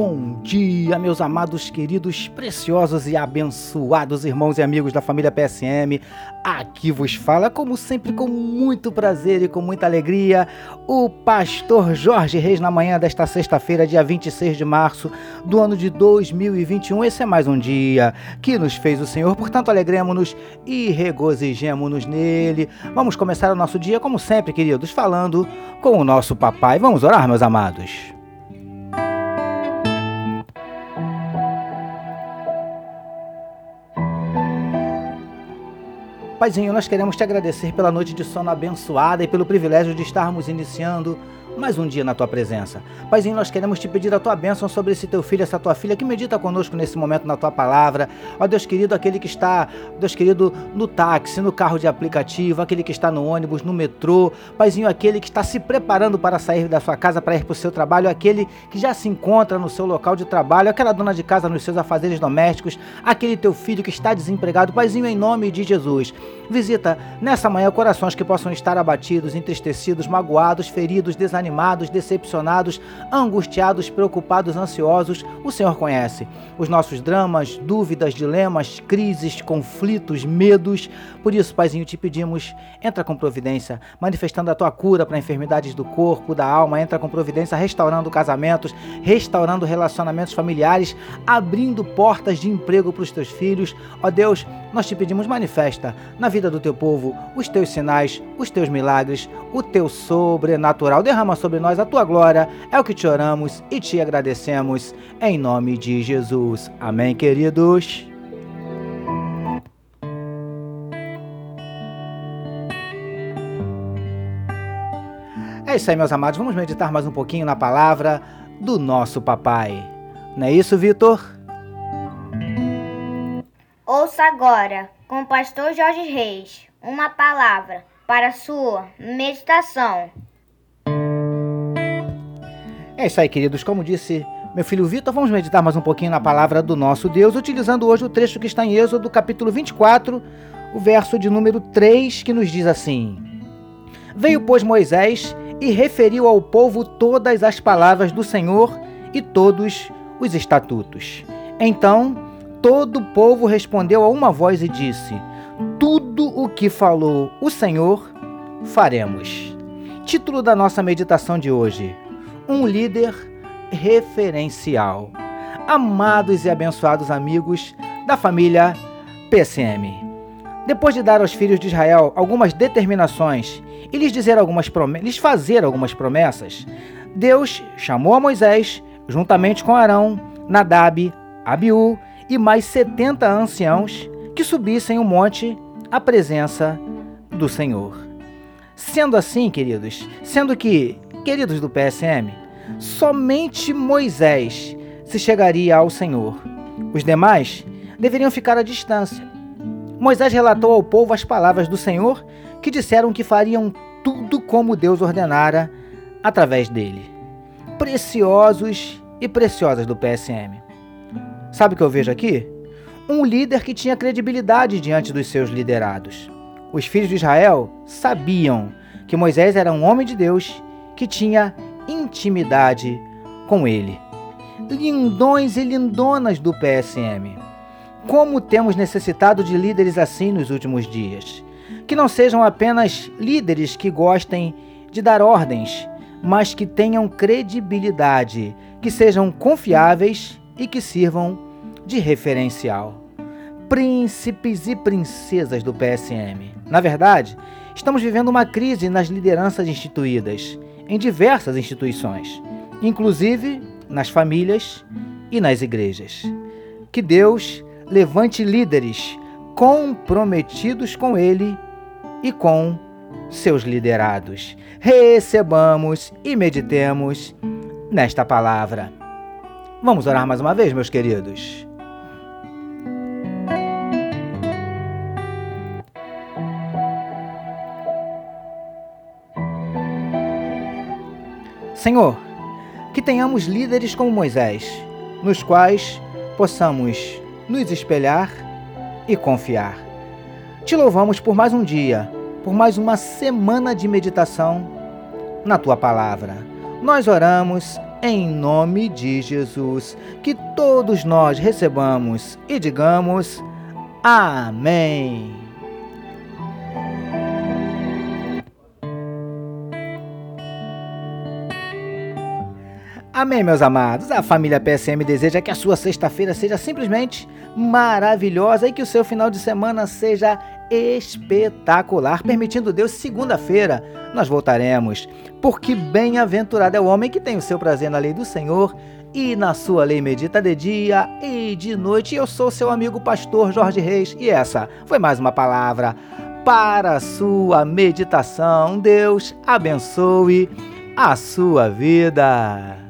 bom dia, meus amados, queridos, preciosos e abençoados irmãos e amigos da família PSM. Aqui vos fala, como sempre, com muito prazer e com muita alegria, o pastor Jorge Reis na manhã desta sexta-feira, dia 26 de março do ano de 2021. Esse é mais um dia que nos fez o Senhor, portanto, alegremos-nos e regozijemos-nos nele. Vamos começar o nosso dia, como sempre, queridos, falando com o nosso papai. Vamos orar, meus amados. Paizinho, nós queremos te agradecer pela noite de sono abençoada e pelo privilégio de estarmos iniciando mais um dia na tua presença. Paizinho, nós queremos te pedir a tua bênção sobre esse teu filho, essa tua filha que medita conosco nesse momento na tua palavra. Ó Deus querido, aquele que está, Deus querido, no táxi, no carro de aplicativo, aquele que está no ônibus, no metrô. Paizinho, aquele que está se preparando para sair da sua casa para ir para o seu trabalho, aquele que já se encontra no seu local de trabalho, aquela dona de casa nos seus afazeres domésticos, aquele teu filho que está desempregado. Paizinho, em nome de Jesus, visita nessa manhã corações que possam estar abatidos, entristecidos, magoados, feridos, desanimados desanimados, decepcionados, angustiados, preocupados, ansiosos, o Senhor conhece. Os nossos dramas, dúvidas, dilemas, crises, conflitos, medos. Por isso, Paizinho, te pedimos, entra com providência, manifestando a tua cura para enfermidades do corpo, da alma, entra com providência, restaurando casamentos, restaurando relacionamentos familiares, abrindo portas de emprego para os teus filhos. Ó Deus, nós te pedimos, manifesta na vida do teu povo os teus sinais, os teus milagres, o teu sobrenatural. Derrama derrama sobre nós a tua glória. É o que te oramos e te agradecemos. Em nome de Jesus. Amém, queridos. É isso aí, meus amados. Vamos meditar mais um pouquinho na palavra do nosso papai. Não é isso, Vitor? Ouça agora, com o pastor Jorge Reis, uma palavra para sua meditação. É isso aí, queridos. Como disse meu filho Vitor, vamos meditar mais um pouquinho na palavra do nosso Deus, utilizando hoje o trecho que está em Êxodo, capítulo 24, o verso de número 3, que nos diz assim: Veio, pois, Moisés e referiu ao povo todas as palavras do Senhor e todos os estatutos. Então, todo o povo respondeu a uma voz e disse: Tudo o que falou o Senhor, faremos. Título da nossa meditação de hoje: um líder referencial. Amados e abençoados amigos da família PCM. Depois de dar aos filhos de Israel algumas determinações e lhes dizer algumas lhes fazer algumas promessas, Deus chamou a Moisés, juntamente com Arão, Nadab, Abiú e mais setenta anciãos que subissem o monte à presença do Senhor. Sendo assim, queridos, sendo que Queridos do PSM, somente Moisés se chegaria ao Senhor. Os demais deveriam ficar à distância. Moisés relatou ao povo as palavras do Senhor, que disseram que fariam tudo como Deus ordenara através dele. Preciosos e preciosas do PSM. Sabe o que eu vejo aqui? Um líder que tinha credibilidade diante dos seus liderados. Os filhos de Israel sabiam que Moisés era um homem de Deus que tinha intimidade com ele. Lindões e lindonas do PSM. Como temos necessitado de líderes assim nos últimos dias? Que não sejam apenas líderes que gostem de dar ordens, mas que tenham credibilidade, que sejam confiáveis e que sirvam de referencial. Príncipes e princesas do PSM. Na verdade, estamos vivendo uma crise nas lideranças instituídas em diversas instituições, inclusive nas famílias e nas igrejas. Que Deus levante líderes comprometidos com Ele e com seus liderados. Recebamos e meditemos nesta palavra. Vamos orar mais uma vez, meus queridos. Senhor, que tenhamos líderes como Moisés, nos quais possamos nos espelhar e confiar. Te louvamos por mais um dia, por mais uma semana de meditação na tua palavra. Nós oramos em nome de Jesus. Que todos nós recebamos e digamos Amém. Amém, meus amados. A família PSM deseja que a sua sexta-feira seja simplesmente maravilhosa e que o seu final de semana seja espetacular. Permitindo Deus, segunda-feira nós voltaremos. Porque bem-aventurado é o homem que tem o seu prazer na lei do Senhor e na sua lei medita de dia e de noite. Eu sou seu amigo pastor Jorge Reis e essa foi mais uma palavra para a sua meditação. Deus abençoe a sua vida.